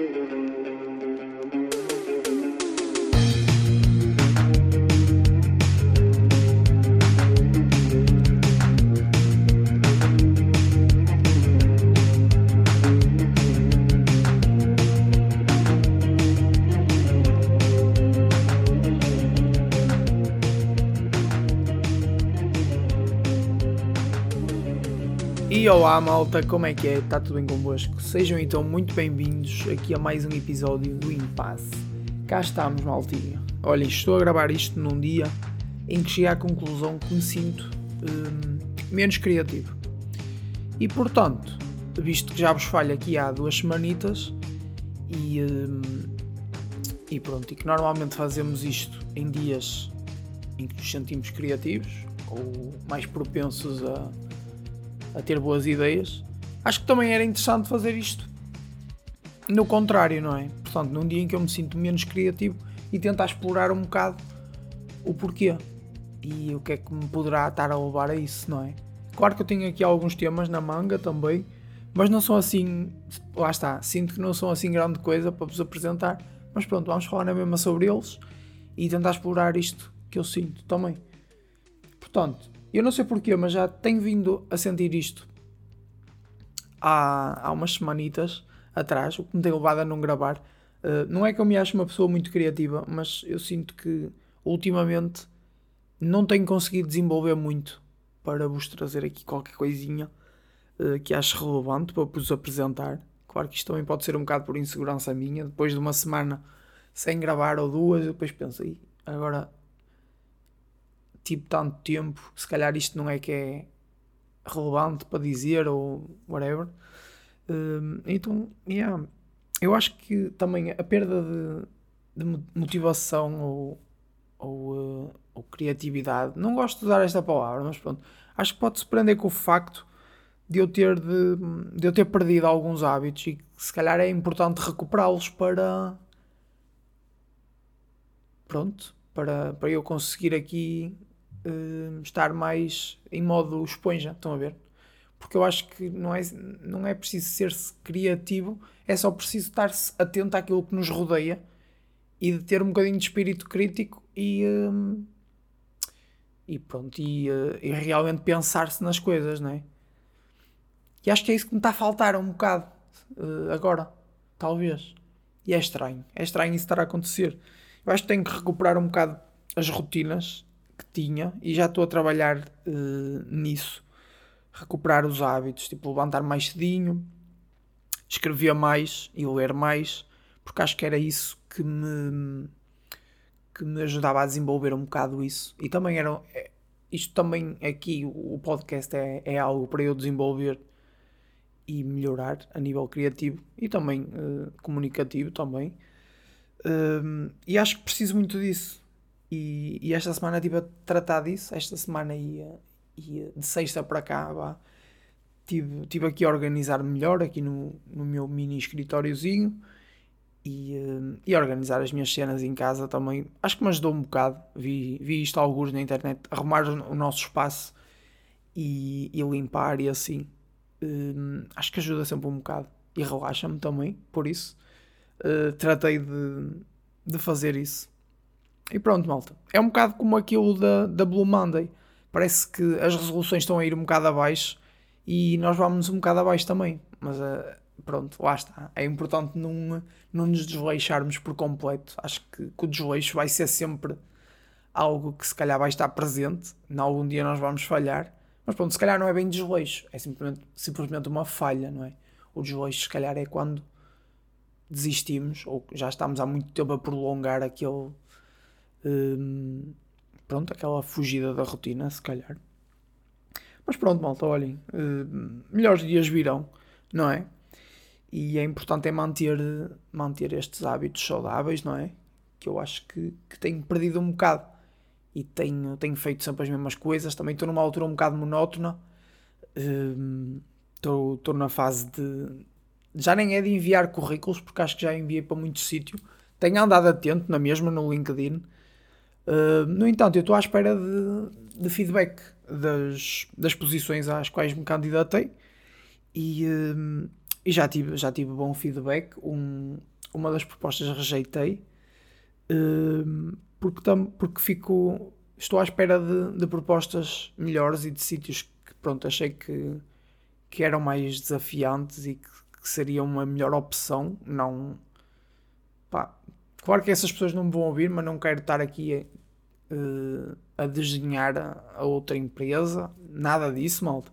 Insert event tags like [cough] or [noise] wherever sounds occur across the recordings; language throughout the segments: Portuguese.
Mm-hmm. Olá malta, como é que é? Está tudo bem convosco? Sejam então muito bem-vindos aqui a mais um episódio do Impasse. Cá estamos, maltinha. Olhem, estou a gravar isto num dia em que cheguei à conclusão que me sinto hum, menos criativo. E portanto, visto que já vos falho aqui há duas semanitas e, hum, e pronto, e que normalmente fazemos isto em dias em que nos sentimos criativos ou mais propensos a a ter boas ideias, acho que também era interessante fazer isto no contrário, não é? Portanto, num dia em que eu me sinto menos criativo e tentar explorar um bocado o porquê e o que é que me poderá estar a levar a isso, não é? Claro que eu tenho aqui alguns temas na manga também, mas não são assim, lá está, sinto que não são assim grande coisa para vos apresentar, mas pronto, vamos falar na mesma sobre eles e tentar explorar isto que eu sinto também. Portanto, eu não sei porquê, mas já tenho vindo a sentir isto há, há umas semanitas atrás, o que me tem levado a não gravar. Uh, não é que eu me ache uma pessoa muito criativa, mas eu sinto que ultimamente não tenho conseguido desenvolver muito para vos trazer aqui qualquer coisinha uh, que acho relevante para vos apresentar. Claro que isto também pode ser um bocado por insegurança minha. Depois de uma semana sem gravar ou duas, eu depois pensei, agora tipo tanto tempo, se calhar isto não é que é relevante para dizer ou whatever. Uh, então, yeah, eu acho que também a perda de, de motivação ou, ou, uh, ou, criatividade, não gosto de usar esta palavra, mas pronto, acho que pode-se prender com o facto de eu ter de, de eu ter perdido alguns hábitos e que se calhar é importante recuperá-los para pronto, para, para eu conseguir aqui uh, estar mais em modo esponja, estão a ver? Porque eu acho que não é, não é preciso ser-se criativo, é só preciso estar-se atento àquilo que nos rodeia e de ter um bocadinho de espírito crítico e, uh, e pronto, e, uh, e realmente pensar-se nas coisas, não é? E acho que é isso que me está a faltar um bocado agora, talvez. E é estranho, é estranho isso estar a acontecer. Eu acho que tenho que recuperar um bocado as rotinas que tinha e já estou a trabalhar uh, nisso. Recuperar os hábitos, tipo levantar mais cedinho, escrever mais e ler mais, porque acho que era isso que me, que me ajudava a desenvolver um bocado isso. E também era. É, isto também aqui, o podcast é, é algo para eu desenvolver e melhorar a nível criativo e também uh, comunicativo também. Uh, e acho que preciso muito disso. E, e, esta semana estive a tratar disso. Esta semana ia, de sexta para cá. Vá. Tive, tive aqui a organizar melhor aqui no, no meu mini escritóriozinho e, uh, e organizar as minhas cenas em casa também. Acho que me ajudou um bocado. Vi, vi isto alguns na internet. Arrumar o, nosso espaço e, e, limpar e assim. Uh, acho que ajuda sempre um bocado e relaxa-me também. Por isso, uh, tratei de, de fazer isso. E pronto, malta. É um bocado como aquilo da, da Blue Monday. Parece que as resoluções estão a ir um bocado abaixo e nós vamos um bocado abaixo também. Mas uh, pronto, lá está. É importante não, não nos desleixarmos por completo. Acho que, que o desleixo vai ser sempre algo que se calhar vai estar presente. Em algum dia nós vamos falhar. Mas pronto, se calhar não é bem desleixo. É simplesmente, simplesmente uma falha, não é? O desleixo se calhar é quando desistimos ou já estamos há muito tempo a prolongar aquele Hum, pronto, aquela fugida da rotina, se calhar. Mas pronto, malta, olhem, hum, melhores dias virão, não é? E é importante é manter, manter estes hábitos saudáveis, não é? Que eu acho que, que tenho perdido um bocado e tenho, tenho feito sempre as mesmas coisas. Também estou numa altura um bocado monótona. Estou, estou na fase de. Já nem é de enviar currículos, porque acho que já enviei para muito sítio. Tenho andado atento na mesma no LinkedIn Uh, no entanto, eu estou à espera de, de feedback das, das posições às quais me candidatei e, uh, e já, tive, já tive bom feedback. Um, uma das propostas rejeitei uh, porque, tam, porque fico, estou à espera de, de propostas melhores e de sítios que pronto, achei que, que eram mais desafiantes e que, que seria uma melhor opção. Não, pá, claro que essas pessoas não me vão ouvir, mas não quero estar aqui uh, a desenhar a outra empresa, nada disso, malta.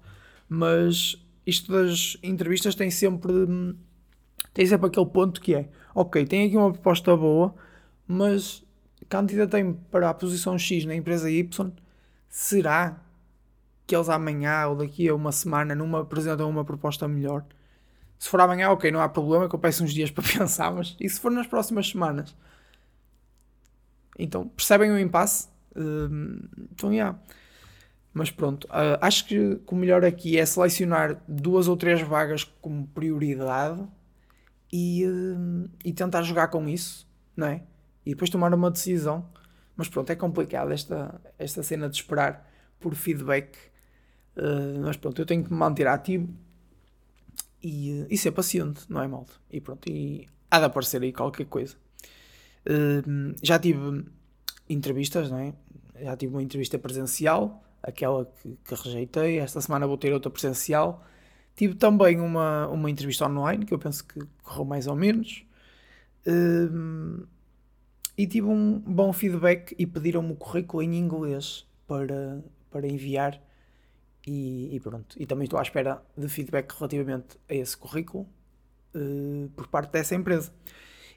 Mas isto das entrevistas tem sempre tem sempre aquele ponto que é ok, tem aqui uma proposta boa, mas candidatei-me para a posição X na empresa Y, será que eles amanhã ou daqui a uma semana numa apresentam uma proposta melhor? Se for amanhã, ok, não há problema, que eu peço uns dias [laughs] para pensar, mas e se for nas próximas semanas? Então, percebem o impasse? Uh, então, yeah. Mas pronto, uh, acho que, o melhor aqui é selecionar duas ou três vagas como prioridade e, uh, e tentar jogar com isso, não é? E depois tomar uma decisão. Mas pronto, é complicado esta, esta cena de esperar por feedback. Uh, mas pronto, eu tenho que me manter ativo e, e ser paciente, não é, malta? E pronto, e há de aparecer aí qualquer coisa. Uh, já tive entrevistas, não é? Já tive uma entrevista presencial, aquela que, que, rejeitei. Esta semana vou ter outra presencial. Tive também uma, uma entrevista online, que eu penso que correu mais ou menos. Uh, e tive um bom feedback e pediram-me o currículo em inglês para, para enviar. E, e, pronto. E também estou à espera de feedback relativamente a esse currículo uh, por parte dessa empresa.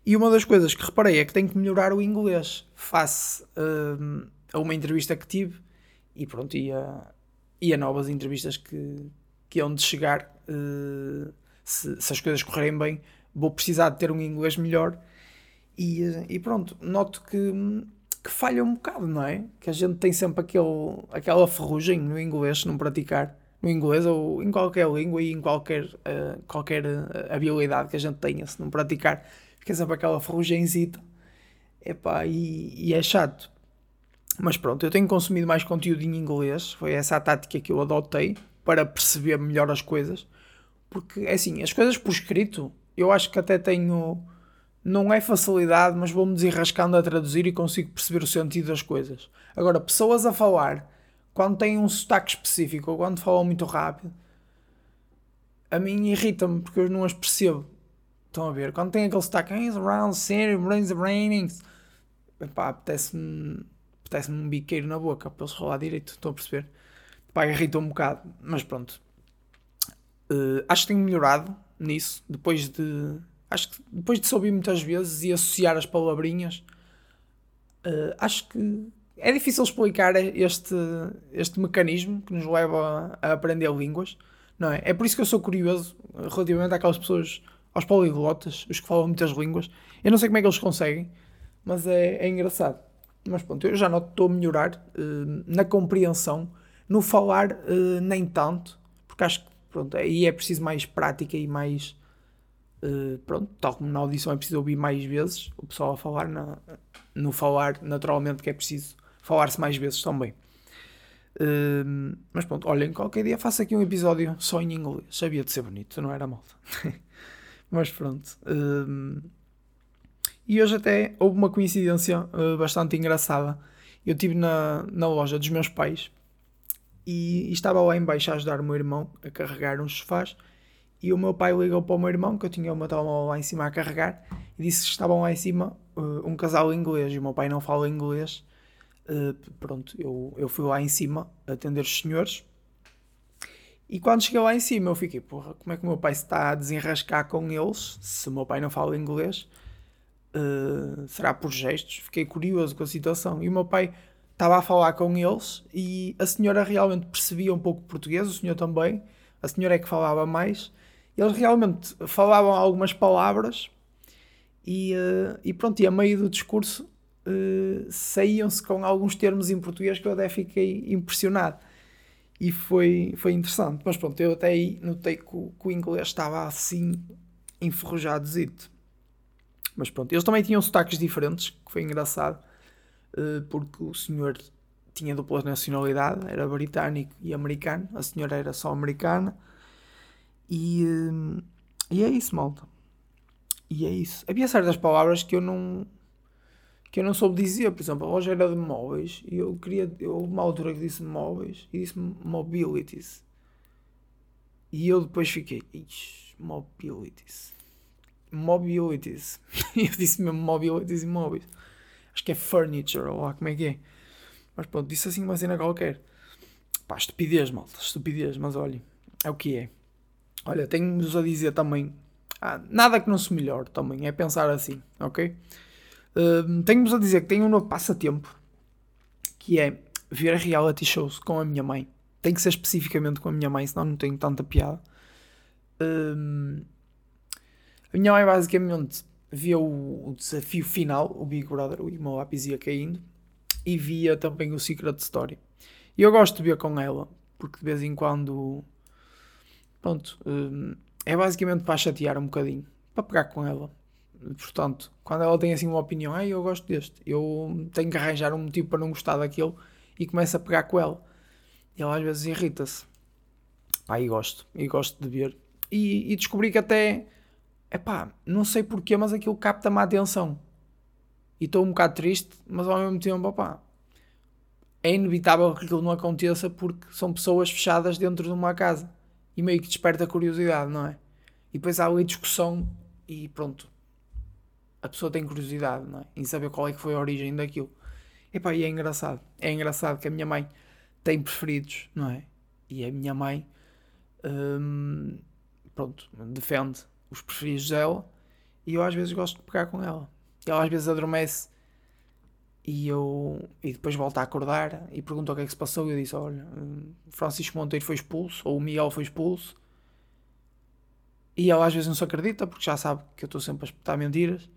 E uma das coisas que reparei é que tenho que melhorar o inglês face uh, a uma entrevista que tive e pronto, e a, e a novas entrevistas que, que hão de chegar. Uh, se, se, as coisas correrem bem, vou precisar de ter um inglês melhor. E, e pronto, noto que que falha um bocado, não é? Que a gente tem sempre aquele, aquela ferrugem no inglês, não praticar no inglês ou em qualquer língua e em qualquer, uh, qualquer eh, habilidade que a gente tenha, se não praticar, fica sempre aquela ferrugenzita. Epá, e, e é chato. Mas pronto, eu tenho consumido mais conteúdo em inglês, foi essa a tática que eu adotei para perceber melhor as coisas. Porque, é assim, as coisas por escrito, eu acho que até tenho não é facilidade, mas vou-me desenrascando a traduzir e consigo perceber o sentido das coisas. Agora, pessoas a falar, quando têm um sotaque específico ou quando falam muito rápido, a mim irrita-me porque eu não as percebo. Estão a ver? Quando tem aquele sotaque, around city, brains rainings, pá, apetece-me apetece um biqueiro na boca para eles falar direito. Estão a perceber? Pá, irrita um bocado, mas pronto. Uh, acho que tenho melhorado nisso depois de acho que depois de se ouvir muitas vezes e associar as palavrinhas, uh, acho que é difícil explicar este, este mecanismo que nos leva a, a aprender línguas, não é? É por isso que eu sou curioso relativamente àquelas pessoas, aos poliglotas, os que falam muitas línguas. Eu não sei como é que eles conseguem, mas é, é engraçado. Mas pronto, eu já noto que estou a melhorar uh, na compreensão, no falar uh, nem tanto, porque acho que pronto, aí é preciso mais prática e mais Uh, pronto, tal como na audição é preciso ouvir mais vezes o pessoal a falar, na, no falar, naturalmente que é preciso falar-se mais vezes também. Uh, mas pronto, olhem, qualquer dia faço aqui um episódio só em inglês. Sabia de ser bonito, não era mal. [laughs] mas pronto. Uh, e hoje até houve uma coincidência bastante engraçada. Eu estive na, na loja dos meus pais e, e estava lá embaixo a ajudar o meu irmão a carregar uns sofás e o meu pai ligou para o meu irmão, que eu tinha o meu telemóvel lá em cima a carregar, e disse que estavam lá em cima uh, um casal inglês. E o meu pai não fala inglês. Uh, pronto, eu, eu fui lá em cima atender os senhores. E quando cheguei lá em cima, eu fiquei, porra, como é que o meu pai se está a desenrascar com eles? Se o meu pai não fala inglês, uh, será por gestos? Fiquei curioso com a situação. E o meu pai estava a falar com eles e a senhora realmente percebia um pouco português, o senhor também. A senhora é que falava mais eles realmente falavam algumas palavras e, uh, e pronto, e a meio do discurso uh, saíam-se com alguns termos em português que eu até fiquei impressionado. E foi, foi interessante. Mas pronto, eu até aí notei que o, que o inglês estava assim enferrujadozito. Mas pronto, eles também tinham sotaques diferentes, que foi engraçado, uh, porque o senhor tinha dupla nacionalidade, era britânico e americano, a senhora era só americana. E, hum, e é isso, malta. E é isso. Havia certas palavras que eu não que eu não soube dizer, por exemplo, loja era de móveis e eu queria, eu, uma altura que disse móveis e disse mobilities. E eu depois fiquei, mobilities. Mobilities. [laughs] eu disse mesmo mobilities e móveis. Acho que é furniture, ou lá como é que é. Mas pronto, disse assim uma cena qualquer. Pá, estupidez, malta, estupidez, mas olha, é o que é. Olha, tenho-vos a dizer também, ah, nada que não se melhore também, é pensar assim, ok? Uh, tenho-vos a dizer que tenho um novo passatempo que é ver reality shows com a minha mãe. Tem que ser especificamente com a minha mãe, senão não tenho tanta piada. Uh, a minha mãe basicamente via o, o, desafio final, o Big Brother, o meu lápis ia caindo, e via também o Secret Story. E eu gosto de ver com ela, porque de vez em quando, pronto, uh, é basicamente para chatear um bocadinho, para pegar com ela. Portanto, quando ela tem assim uma opinião, ah, eu gosto deste, eu tenho que arranjar um motivo para não gostar daquilo e começa a pegar com ela. E ela às vezes irrita-se. Pá, e gosto, e gosto de ver. E, e descobri que até, é pá, não sei porquê, mas aquilo capta-me a atenção. E estou um bocado triste, mas ao mesmo tempo, pá, é inevitável que aquilo não aconteça porque são pessoas fechadas dentro de uma casa. E meio que desperta curiosidade, não é? E depois há ali discussão e pronto, a pessoa tem curiosidade não é? em saber qual é que foi a origem daquilo. Epá, e é engraçado. É engraçado que a minha mãe tem preferidos, não é? E a minha mãe, hum, pronto, defende os preferidos dela e eu às vezes gosto de pegar com ela. Ela às vezes adormece e eu e depois volta a acordar e pergunta o que é que se passou e eu disse, olha, hum, Francisco Monteiro foi expulso ou o Miguel foi expulso e ela às vezes não se acredita porque já sabe que eu estou sempre a espetar mentiras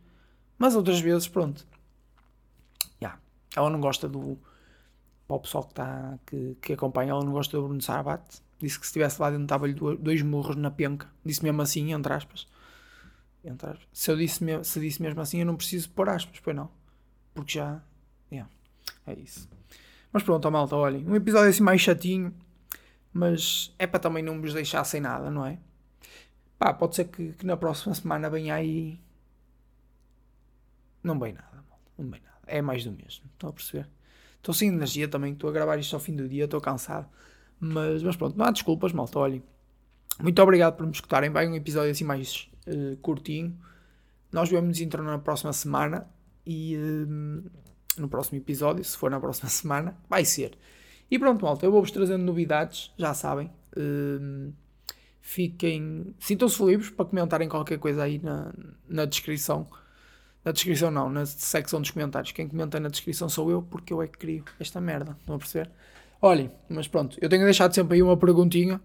mas outras vezes, pronto. Yeah. Ela não gosta do. Para o pessoal que, tá, que, que acompanha, ela não gosta do Bruno Sarbat. Disse que se estivesse lá dentro dava-lhe dois murros na penca. Disse mesmo assim, entre aspas. Entre aspas. Se eu disse, se disse mesmo assim, eu não preciso pôr aspas, pois não. Porque já. É isso. Mas pronto, malta, olhem. Um episódio assim mais chatinho. Mas é para também não vos deixar sem nada, não é? Pá, pode ser que, que na próxima semana venha aí não bem nada, não bem nada. É mais do mesmo. Estão a perceber? Estou sem energia também, estou a gravar isto ao fim do dia, estou cansado. Mas, mas pronto, não há desculpas, malta. Olhem, muito obrigado por me escutarem. Vai um episódio assim mais uh, curtinho. Nós vamos entrar na próxima semana e uh, no próximo episódio, se for na próxima [laughs] semana, vai ser. E pronto, malta, eu vou-vos trazendo novidades, já sabem. Uh, fiquem. Sintam-se livres para comentarem qualquer coisa aí na, na descrição na descrição não, na secção dos comentários. Quem comenta na descrição sou eu, porque eu é que crio esta merda. Estão a perceber? Olhem, mas pronto, eu tenho deixado sempre aí uma perguntinha,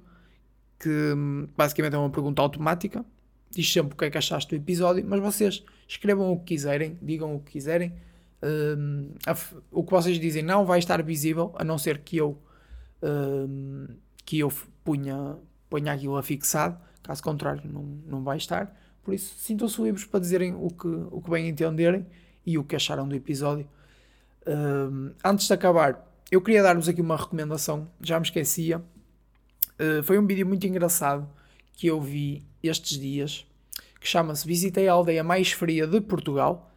que hum, basicamente é uma pergunta automática. Diz sempre o que é que achaste do episódio, mas vocês escrevam o que quiserem, digam o que quiserem. Um, a, o que vocês dizem não vai estar visível, a não ser que eu um, que eu punha, ponha aquilo afixado. Caso contrário, não, não vai estar. Por isso, sintam-se livres para dizerem o que, o que bem entenderem e o que acharam do episódio. Uh, antes de acabar, eu queria dar-vos aqui uma recomendação, já me esquecia. Uh, foi um vídeo muito engraçado que eu vi estes dias, que chama-se Visitei a aldeia mais fria de Portugal.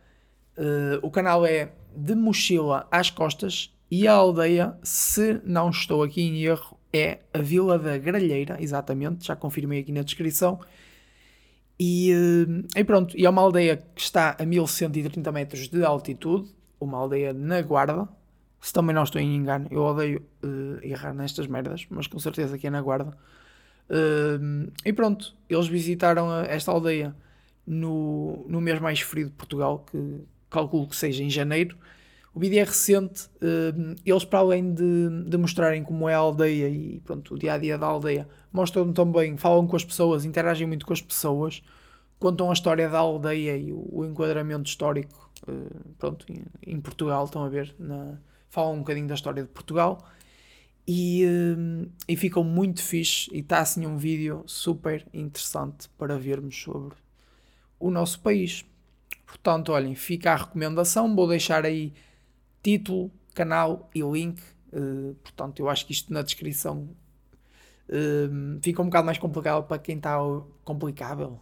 Uh, o canal é De Mochila às Costas e a aldeia, se não estou aqui em erro, é a Vila da Gralheira, exatamente, já confirmei aqui na descrição. E, eh, e, pronto, e é uma aldeia que está a 1130 metros de altitude, uma aldeia na Guarda. Se também não estou em engano, eu odeio uh, errar nestas merdas, mas com certeza que é na Guarda. Uh, e pronto, eles visitaram esta aldeia no, no mês mais frio de Portugal, que calculo que seja em janeiro. O vídeo é recente, uh, eles para além de, de, mostrarem como é a aldeia e pronto, o dia a dia da aldeia, mostram também, falam com as pessoas, interagem muito com as pessoas, contam a história da aldeia e o, enquadramento histórico uh, pronto, em, em, Portugal, estão a ver, na, falam um bocadinho da história de Portugal e, uh, e ficam muito fixe e está assim um vídeo super interessante para vermos sobre o nosso país. Portanto, olhem, fica a recomendação, vou deixar aí título, canal e link. Uh, portanto, eu acho que isto na descrição uh, fica um bocado mais complicado para quem está complicável.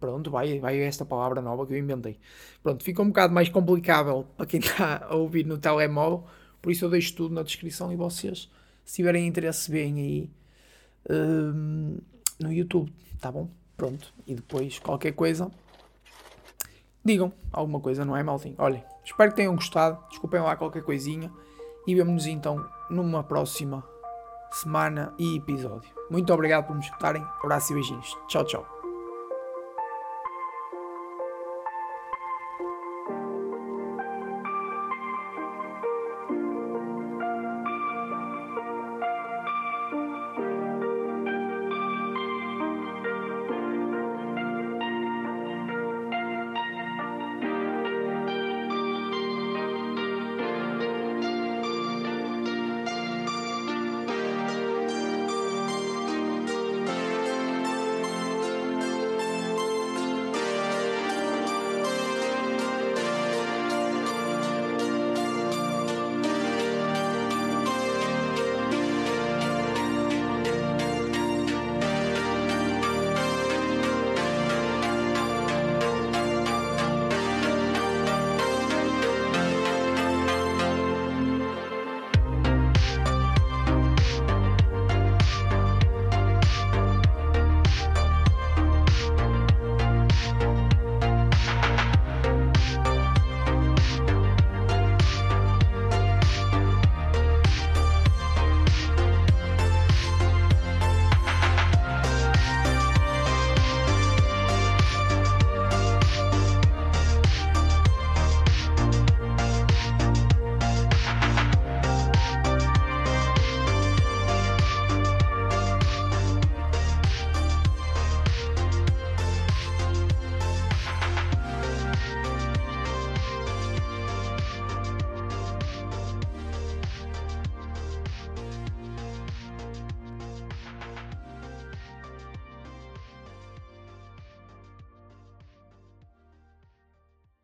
Pronto, vai, vai esta palavra nova que eu inventei. Pronto, fica um bocado mais complicável para quem [laughs] está a ouvir no telemóvel, por isso eu deixo tudo na descrição e vocês, se tiverem interesse, veem aí um, no YouTube, tá bom? Pronto, e depois qualquer coisa, digam alguma coisa, não é, maltinho? Olhem, espero que tenham gostado, desculpem lá qualquer coisinha e vemo-nos então numa próxima semana e episódio. Muito obrigado por me escutarem, abraço e beijinhos. Tchau, tchau.